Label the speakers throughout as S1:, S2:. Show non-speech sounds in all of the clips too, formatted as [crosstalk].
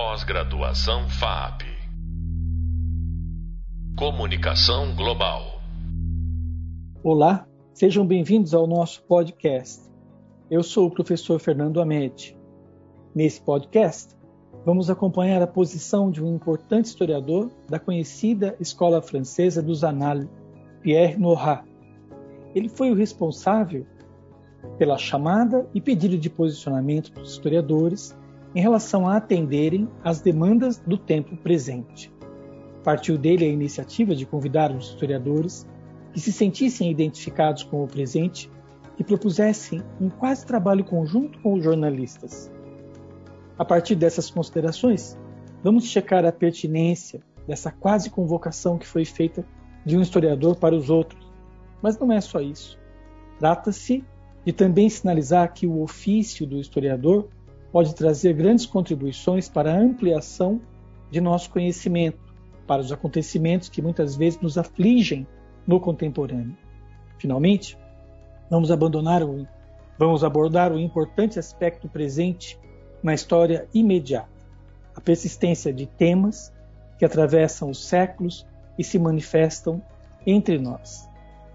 S1: Pós-graduação FAP. Comunicação Global.
S2: Olá, sejam bem-vindos ao nosso podcast. Eu sou o professor Fernando Amede. Nesse podcast, vamos acompanhar a posição de um importante historiador da conhecida escola francesa dos Annales, Pierre Nora. Ele foi o responsável pela chamada e pedido de posicionamento dos historiadores em relação a atenderem às demandas do tempo presente. Partiu dele a iniciativa de convidar os historiadores que se sentissem identificados com o presente e propusessem um quase trabalho conjunto com os jornalistas. A partir dessas considerações, vamos checar a pertinência dessa quase convocação que foi feita de um historiador para os outros. Mas não é só isso. Trata-se de também sinalizar que o ofício do historiador pode trazer grandes contribuições para a ampliação de nosso conhecimento, para os acontecimentos que muitas vezes nos afligem no contemporâneo. Finalmente, Vamos abandonar o, vamos abordar o importante aspecto presente na história imediata, a persistência de temas que atravessam os séculos e se manifestam entre nós.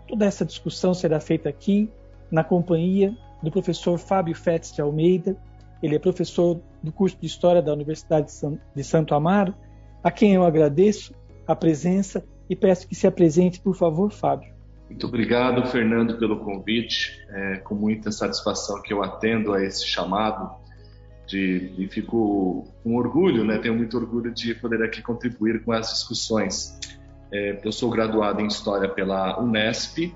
S2: Toda essa discussão será feita aqui na companhia do professor Fábio Fetes de Almeida. Ele é professor do curso de História da Universidade de Santo Amaro, a quem eu agradeço a presença e peço que se apresente, por favor, Fábio.
S3: Muito obrigado, Fernando, pelo convite. É com muita satisfação que eu atendo a esse chamado de, e fico com orgulho, né? Tenho muito orgulho de poder aqui contribuir com as discussões. É, eu sou graduado em História pela Unesp,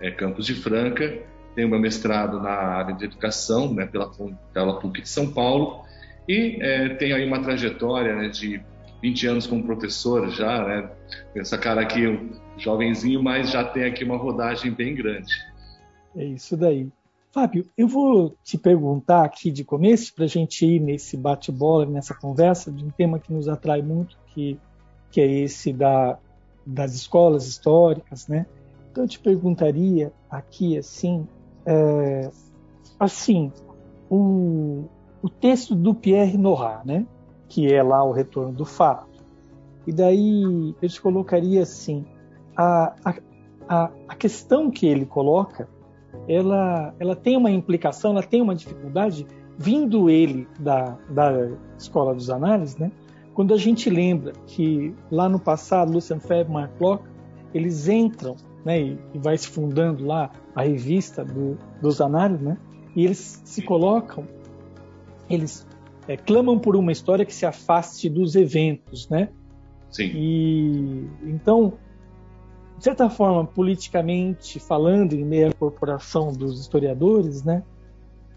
S3: é, Campus de Franca. Tenho meu mestrado na área de Educação, né? Pela, pela PUC de São Paulo. E é, tenho aí uma trajetória né, de 20 anos como professor já, né? Essa cara aqui, um jovenzinho, mas já tem aqui uma rodagem bem grande.
S2: É isso daí. Fábio, eu vou te perguntar aqui de começo, para a gente ir nesse bate-bola, nessa conversa, de um tema que nos atrai muito, que, que é esse da, das escolas históricas, né? Então eu te perguntaria aqui, assim, é, assim, o, o texto do Pierre Nora, né? que é lá o retorno do fato. E daí eu te colocaria assim, a, a, a questão que ele coloca, ela, ela tem uma implicação, ela tem uma dificuldade, vindo ele da, da escola dos análises, né? quando a gente lembra que lá no passado, Lucian Febre e Mark Locke, eles entram né, e, e, vai se fundando lá a revista do, dos análises, né, e eles se colocam, eles é, clamam por uma história que se afaste dos eventos, né?
S3: Sim.
S2: E então, de certa forma, politicamente falando, em meio à corporação dos historiadores, né?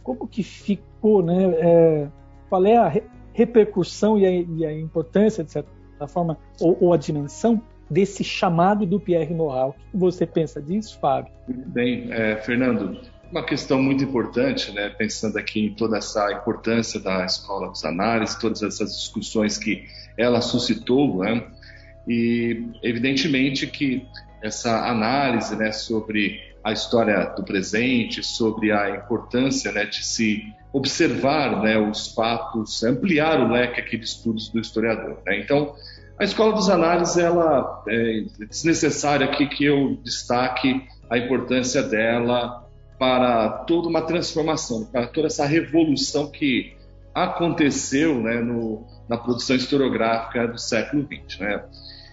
S2: Como que ficou, né? É, qual é a re repercussão e a, e a, importância, de certa forma, ou, ou, a dimensão desse chamado do Pierre Noal? O que você pensa disso, Fábio?
S3: Bem, é, Fernando uma questão muito importante, né, pensando aqui em toda essa importância da escola dos análises, todas essas discussões que ela suscitou, né, e evidentemente que essa análise né, sobre a história do presente, sobre a importância né, de se observar né, os fatos, ampliar o leque aqui de estudos do historiador. Né? Então, a escola dos análises, ela é desnecessário aqui que eu destaque a importância dela para toda uma transformação, para toda essa revolução que aconteceu né, no, na produção historiográfica do século XX. Né?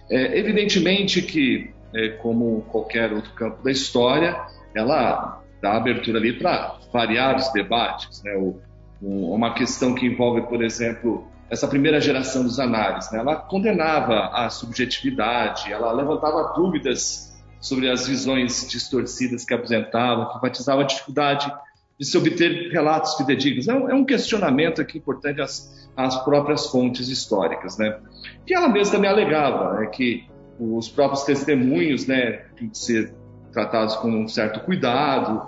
S3: É, evidentemente que, é, como qualquer outro campo da história, ela dá abertura ali para variados debates. Né? O, o, uma questão que envolve, por exemplo, essa primeira geração dos análises. Né? Ela condenava a subjetividade, ela levantava dúvidas sobre as visões distorcidas que apresentava, que enfatizava a dificuldade de se obter relatos fidedignos. É um, é um questionamento aqui importante às, às, próprias fontes históricas, né? Que ela mesma também alegava, né, que os próprios testemunhos, né, têm que ser tratados com um certo cuidado,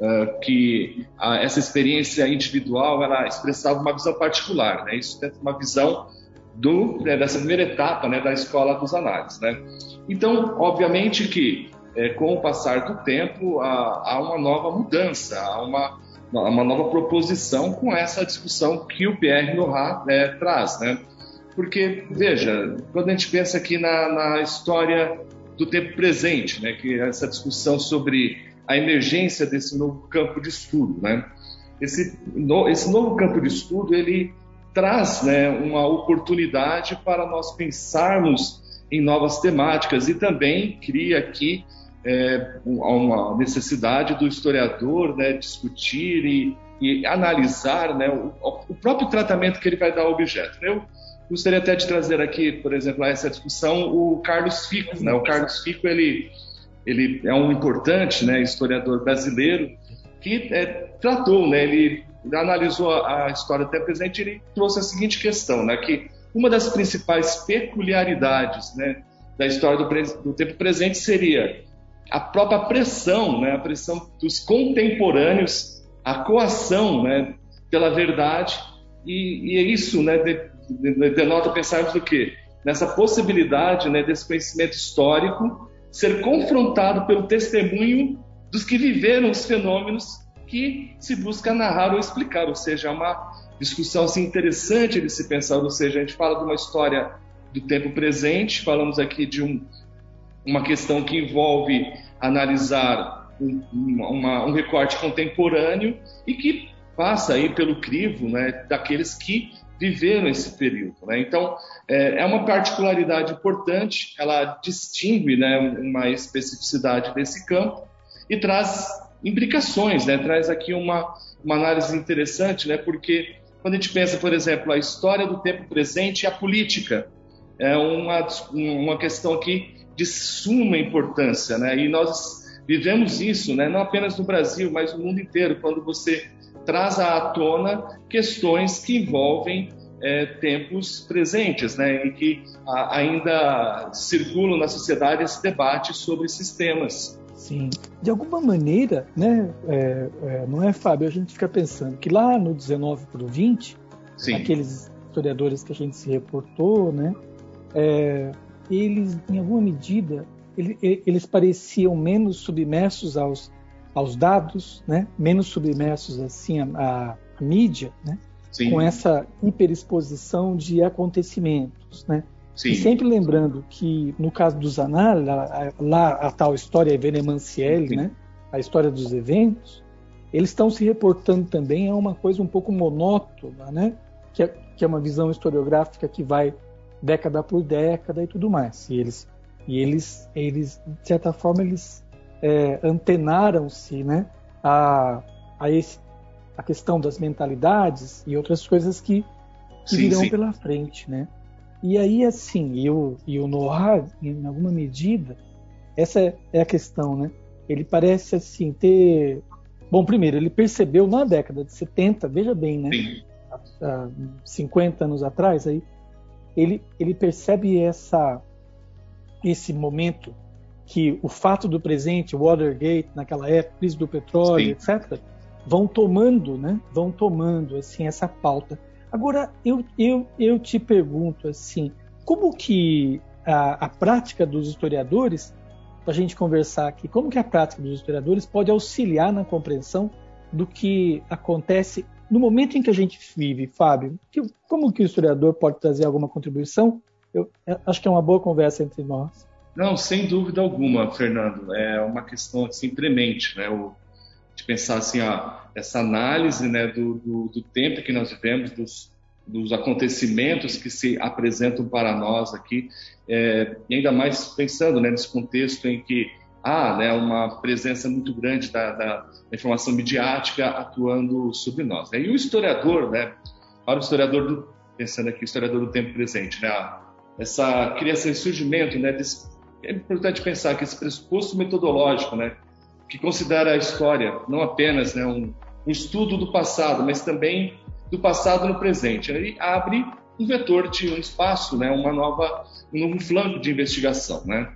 S3: uh, que essa experiência individual ela expressava uma visão particular, né? Isso de uma visão do, né, dessa primeira etapa né, da escola dos análises. Né? Então, obviamente que é, com o passar do tempo há, há, uma nova mudança, há uma, uma nova proposição com essa discussão que o Pierre Nora é, traz, né? Porque, veja, quando a gente pensa aqui na, na história do tempo presente, né, que é essa discussão sobre a emergência desse novo campo de estudo, né? Esse, no, esse novo campo de estudo, ele traz né, uma oportunidade para nós pensarmos em novas temáticas e também cria aqui é, uma necessidade do historiador né, discutir e, e analisar né, o, o, próprio tratamento que ele vai dar ao objeto. Eu gostaria até de trazer aqui, por exemplo, a essa discussão o Carlos Fico. Né? O Carlos Fico ele, ele é um importante né, historiador brasileiro que é, tratou, né, ele analisou a, história até presente, ele trouxe a seguinte questão, né, que uma das principais peculiaridades né, da história do, do tempo presente seria a própria pressão, né, a pressão dos contemporâneos, a coação né, pela verdade, e, e é isso né, de, de, denota pensarmos do quê? Nessa possibilidade né, desse conhecimento histórico ser confrontado pelo testemunho dos que viveram os fenômenos que se busca narrar ou explicar, ou seja, é uma discussão assim, interessante de se pensar, ou seja, a gente fala de uma história do tempo presente, falamos aqui de um, uma questão que envolve analisar um, uma, um recorte contemporâneo e que passa aí pelo crivo né, daqueles que viveram esse período. Né? Então, é, é, uma particularidade importante, ela distingue né, uma especificidade desse campo e traz implicações, né? traz aqui uma, uma análise interessante, né? porque quando a gente pensa, por exemplo, a história do tempo presente e a política, é uma, uma questão aqui de suma importância, né? E nós vivemos isso, né? Não apenas no Brasil, mas no mundo inteiro, quando você traz à tona questões que envolvem é, tempos presentes, né? E que a, ainda circulam na sociedade esse debate sobre sistemas.
S2: Sim. De alguma maneira, né, é, é, não é, Fábio? A gente fica pensando que lá no 19 para o 20, Sim. aqueles historiadores que a gente se reportou, né, é, eles, em alguma medida, ele, eles pareciam menos submersos aos, aos dados, né? menos submersos assim à, mídia, né? com essa hiperexposição de acontecimentos. Né? E sempre lembrando que, no caso do Zanar, lá, a tal história Venemanzielli, né? a história dos eventos, eles estão se reportando também a uma coisa um pouco monótona, né? que, é, que é uma visão historiográfica que vai década por década e tudo mais. E eles, e eles, eles de certa forma, eles é, antenaram-se né, a, a, esse, a questão das mentalidades e outras coisas que, que sim, virão sim. pela frente. Né? E aí, assim, e o, e o Noah, em alguma medida, essa é a questão, né? Ele parece, assim, ter... Bom, primeiro, ele percebeu na década de 70, veja bem, né? Há, há 50 anos atrás, aí, ele, ele percebe essa, esse momento que o fato do presente, Watergate, naquela época, crise do petróleo, Sim. etc., vão tomando, né? Vão tomando assim essa pauta. Agora eu, eu, eu te pergunto assim, como que a, a prática dos historiadores, para a gente conversar aqui, como que a prática dos historiadores pode auxiliar na compreensão do que acontece no momento em que a gente vive, Fábio, que, como que o historiador pode trazer alguma contribuição? Eu, eu acho que é uma boa conversa entre nós.
S3: Não, sem dúvida alguma, Fernando. É uma questão assim premente, né? O, de pensar assim, ó, essa análise, né, do, do, do tempo que nós vivemos, dos, dos acontecimentos que se apresentam para nós aqui, é, e ainda mais pensando né, nesse contexto em que há né, uma presença muito grande da, da, informação midiática atuando sobre nós. Né? E o historiador, né, para o historiador, do, pensando aqui, historiador do tempo presente, né, essa criação e surgimento, né, desse, é importante pensar que esse pressuposto metodológico, né, que considera a história não apenas né, um, um estudo do passado, mas também do passado no presente, ele abre um vetor de um espaço, né, uma nova, um novo flanco de investigação, né?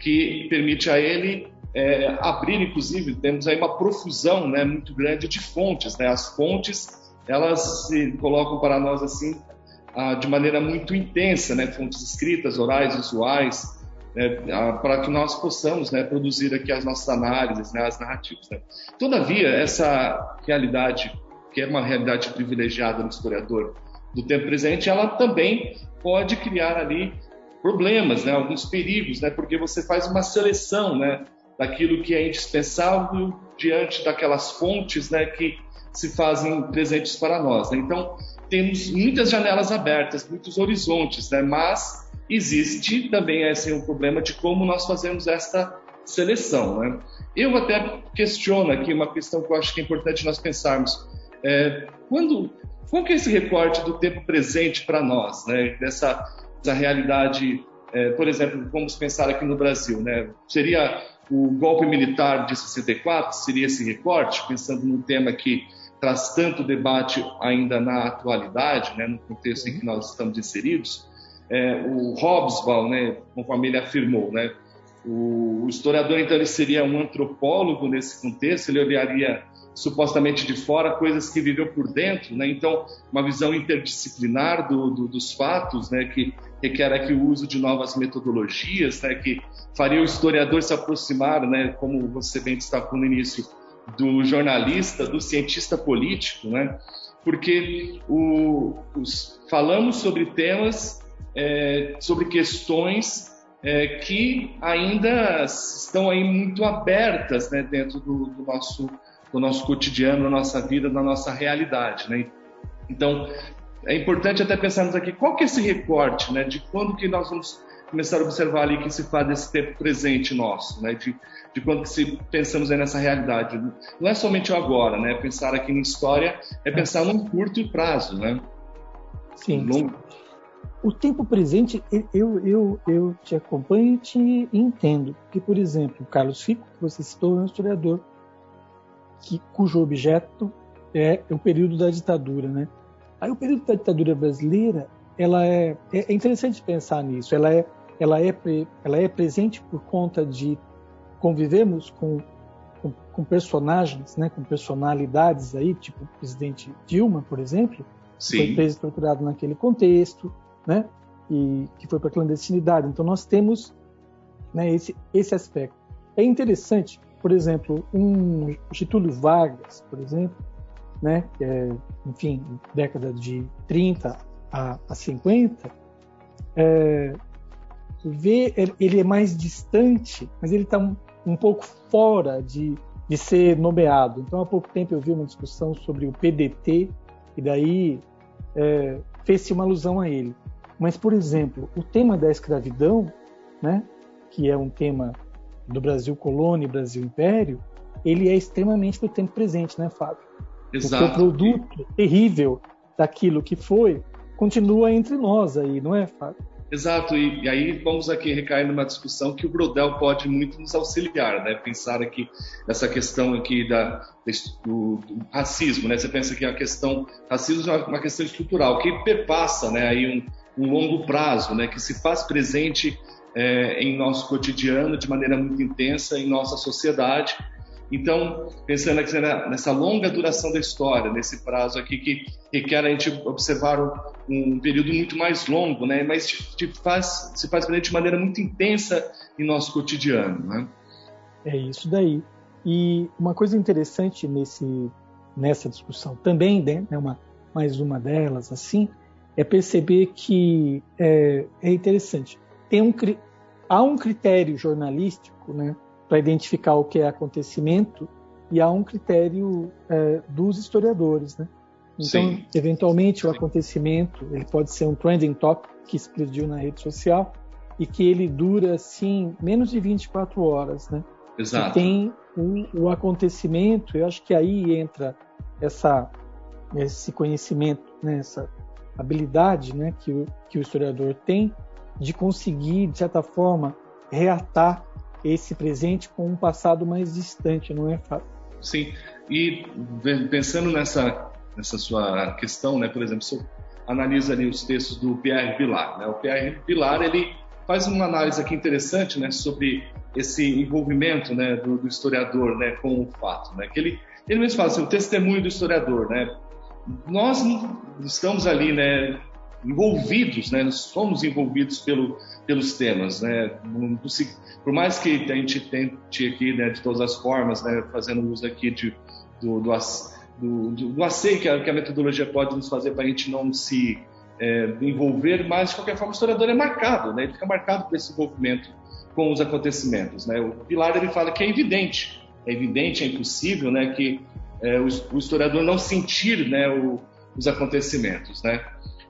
S3: que permite a ele é, abrir, inclusive, temos aí uma profusão né, muito grande de fontes. Né? As fontes, elas se colocam para nós assim, ah, de maneira muito intensa, né? fontes escritas, orais, visuais, né, para que nós possamos né, produzir aqui as nossas análises, né, as narrativas. Né. Todavia, essa realidade, que é uma realidade privilegiada no historiador do tempo presente, ela também pode criar ali problemas, né, alguns perigos, né, porque você faz uma seleção daquilo que é indispensável diante daquelas fontes que se fazem presentes para nós. Então, temos muitas janelas abertas, muitos horizontes, mas existe também esse um problema de como nós fazemos esta seleção. Né? Eu até questiono aqui uma questão que eu acho que é importante nós pensarmos. É, quando, qual que é esse recorte do tempo presente para nós, né? dessa, dessa realidade, é, por exemplo, vamos pensar aqui no Brasil, né? seria o golpe militar de 64, seria esse recorte, pensando num tema que traz tanto debate ainda na atualidade, né? no contexto em que nós estamos inseridos, é, o Hobsbawm, né, conforme ele afirmou, né, o, o, historiador então ele seria um antropólogo nesse contexto, ele olharia supostamente de fora coisas que viveu por dentro, né, então uma visão interdisciplinar do, do, dos fatos, né, que requer aqui o uso de novas metodologias, né, que faria o historiador se aproximar, né, como você bem destacou no início, do jornalista, do cientista político, né, porque o, os, falamos sobre temas é, sobre questões é, que ainda estão aí muito abertas né, dentro do, do, nosso, do nosso cotidiano, da nossa vida, da nossa realidade. Né? Então, é importante até pensarmos aqui qual que é esse recorte né, de quando que nós vamos começar a observar ali que se faz desse tempo presente nosso, né, de, de quando que se pensamos aí nessa realidade. Não é somente o agora, né, pensar aqui em história é pensar num curto prazo, né?
S2: Sim. Longo, o tempo presente, eu, eu, eu te acompanho e te entendo. Porque, por exemplo, Carlos Fico, que você citou, é um historiador que, cujo objeto é o período da ditadura. Né? Aí, o período da ditadura brasileira, ela é, é interessante pensar nisso. Ela é, ela é, ela é presente por conta de convivemos com, com, com personagens, né, com personalidades aí, tipo o presidente Dilma, por exemplo, Sim. foi preso e torturado naquele contexto né? E que foi para a clandestinidade. Então nós temos né, esse, esse aspecto. É interessante, por exemplo, um Getúlio Vargas, por exemplo, né, é, enfim, década de 30 a, a 50, é, vê, ele é mais distante, mas ele está um, um, pouco fora de, de ser nomeado. Então, há pouco tempo eu vi uma discussão sobre o PDT, e daí é, fez-se uma alusão a ele. Mas, por exemplo, o tema da escravidão, né, que é um tema do Brasil colônia e Brasil império, ele é extremamente do tempo presente, né, Fábio? Exato. Porque o produto terrível daquilo que foi continua entre nós aí, não é, Fábio?
S3: Exato, e, e, aí vamos aqui recair numa discussão que o Brodel pode muito nos auxiliar, né? Pensar aqui nessa questão aqui da, do, do racismo, né? Você pensa que a questão racismo é uma questão estrutural que perpassa, né? Aí um, um longo prazo, né, que se faz presente é, em nosso cotidiano de maneira muito intensa em nossa sociedade. Então, pensando aqui nessa longa duração da história, nesse prazo aqui que requer a gente observar um, período muito mais longo, né, mas de faz, se faz presente de maneira muito intensa em nosso cotidiano. Né?
S2: É isso daí. E uma coisa interessante nesse, nessa discussão também, né, uma, mais uma delas, assim, é perceber que é, é interessante. Tem um, há um critério jornalístico né, para identificar o que é acontecimento e há um critério é, dos historiadores. Né? Então, Sim. eventualmente, o acontecimento ele pode ser um trending topic que explodiu na rede social e que ele dura, assim, menos de 24 horas. Né?
S3: Exato.
S2: E tem o, o acontecimento, eu acho que aí entra essa, esse conhecimento, né, essa habilidade né, que, o, que o historiador tem de conseguir, de certa forma, reatar esse presente com um passado mais distante, não é, Fábio?
S3: Sim, e pensando nessa, nessa sua questão, né, por exemplo, você analisa ali os textos do Pierre Vilar. Né? O Pierre Vilar ele faz uma análise aqui interessante né, sobre esse envolvimento né, do, do historiador né, com o fato. Né? Que ele, ele mesmo fala assim, o testemunho do historiador, né? Nós estamos ali, né, envolvidos, né? Nós somos envolvidos pelo, pelos temas, né? Por mais que a gente tente aqui, né, de todas as formas, né, fazendo uso aqui de, do, do, do, do, do que a, que a metodologia pode nos fazer para a gente não se é, envolver, mas de qualquer forma o historiador é marcado, né? Ele fica marcado por esse envolvimento com os acontecimentos, né? O Pilar ele fala que é evidente, é evidente, é impossível, né, que é, o, o, historiador não sentir, né, o, os acontecimentos, né?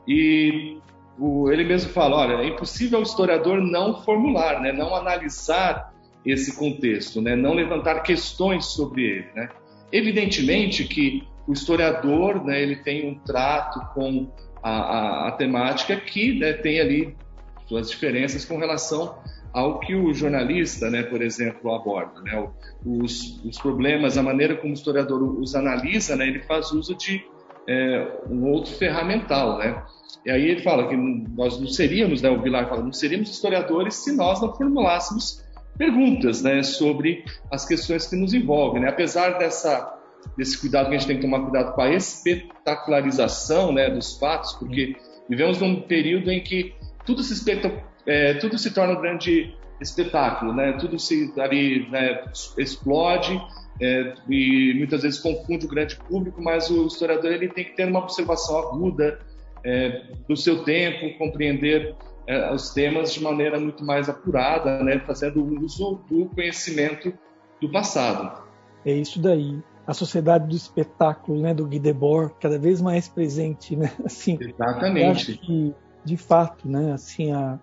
S3: E o, ele mesmo fala, olha, é impossível o historiador não formular, né, não analisar esse contexto, né, não levantar questões sobre ele, né? Evidentemente que o historiador, né, ele tem um trato com a, a, a temática que né, tem ali suas diferenças com relação ao que o jornalista, né, por exemplo, aborda. Né? Os, os, problemas, a maneira como o historiador os analisa, né, ele faz uso de é, um outro ferramental. Né? E aí ele fala que nós não seríamos, né, o Vilar fala, não seríamos historiadores se nós não formulássemos perguntas né, sobre as questões que nos envolvem. Né? Apesar dessa, desse cuidado que a gente tem que tomar cuidado com a espetacularização né, dos fatos, porque vivemos num período em que tudo se, é, tudo se torna um grande espetáculo, né? tudo se ali né, explode é, e muitas vezes confunde o grande público, mas o historiador ele tem que ter uma observação aguda é, do seu tempo, compreender é, os temas de maneira muito mais apurada, né, fazendo uso do conhecimento do passado.
S2: É isso daí. A sociedade do espetáculo, né, do Guy Debord, cada vez mais presente, né? [laughs] Assim,
S3: Exatamente.
S2: que, de fato, né, assim, a,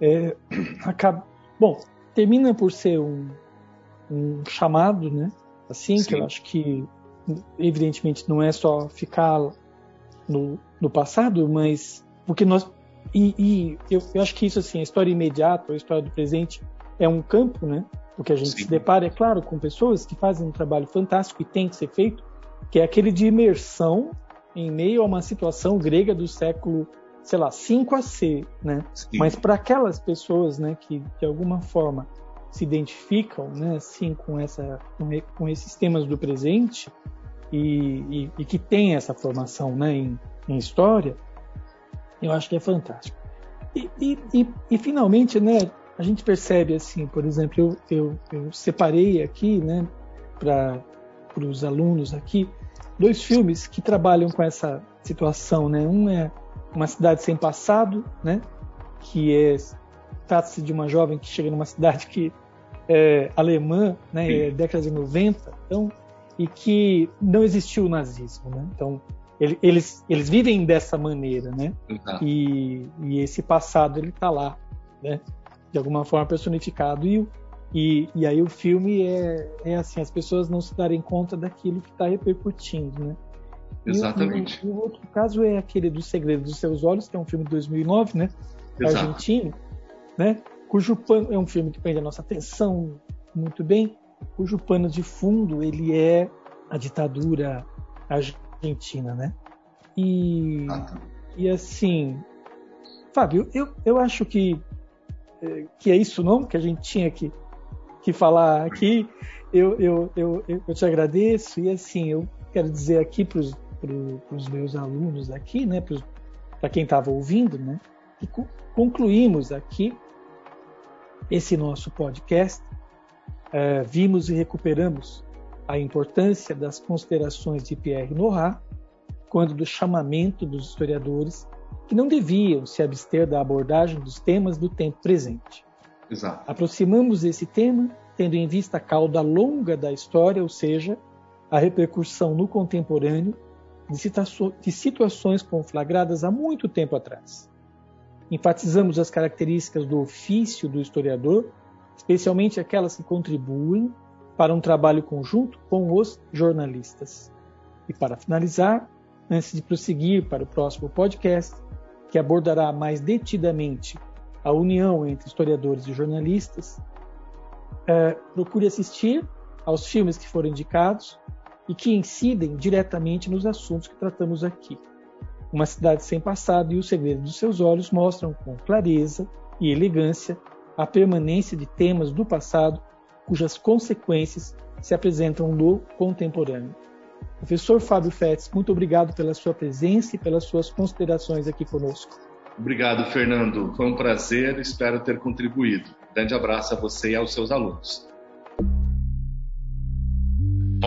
S2: é, [clears throat] acaba, bom, termina por ser um, um chamado, né? Assim, Sim. que eu acho que, evidentemente, não é só ficar no, no passado, mas porque nós e, e eu, eu, acho que isso, assim, a história imediata, a história do presente, é um campo, né? Porque a gente Sim. se depara, é claro, com pessoas que fazem um trabalho fantástico e tem que ser feito, que é aquele de imersão em meio a uma situação grega do século, sei lá, 5 a C, né? Sim. Mas para aquelas pessoas, né, que de alguma forma se identificam, né, assim, com essa, com, esses temas do presente e, e, e que tem essa formação, né, em, em história, eu acho que é fantástico. E, e, finalmente, né, a gente percebe assim, por exemplo, eu, eu, eu separei aqui, né, para os alunos aqui, dois filmes que trabalham com essa situação, né? Um é Uma Cidade Sem Passado, né? Que é trata-se de uma jovem que chega numa cidade que é alemã, né? É década de 90, então e que não existiu o nazismo, né? Então eles, eles vivem dessa maneira, né? E, e, esse passado ele está lá, né? De alguma forma personificado e, e, e aí o filme é, é assim as pessoas não se darem conta daquilo que está repercutindo, né?
S3: Exatamente.
S2: E o, o, outro caso é aquele do Segredo dos Seus Olhos, que é um filme de 2009, né? Exato. Argentino, né? Cujo pano é um filme que prende a nossa atenção muito bem, cujo pano de fundo ele é a ditadura argentina Argentina, né? E, ah, tá. e assim, Fábio, eu, eu acho que, é, que é isso não que a gente tinha que, que falar aqui. Eu, eu, eu, eu te agradeço e assim, eu quero dizer aqui para os meus alunos aqui, né, para quem estava ouvindo, né, que concluímos aqui esse nosso podcast. É, vimos e recuperamos a importância das considerações de Pierre Nora quando do chamamento dos historiadores que não deviam se abster da abordagem dos temas do tempo presente.
S3: Exato.
S2: Aproximamos esse tema tendo em vista a cauda longa da história, ou seja, a repercussão no contemporâneo de situações conflagradas há muito tempo atrás. Enfatizamos as características do ofício do historiador, especialmente aquelas que contribuem para um trabalho conjunto com os jornalistas. E para finalizar, antes de prosseguir para o próximo podcast, que abordará mais detidamente a união entre historiadores e jornalistas, é, procure assistir aos filmes que foram indicados e que incidem diretamente nos assuntos que tratamos aqui. Uma Cidade Sem Passado e O Segredo dos Seus Olhos mostram com clareza e elegância a permanência de temas do passado cujas consequências se apresentam no contemporâneo. Professor Fábio Fetz, muito obrigado pela sua presença e pelas suas considerações aqui conosco.
S3: Obrigado, Fernando. Foi um prazer, espero ter contribuído. Grande abraço a você e aos seus alunos.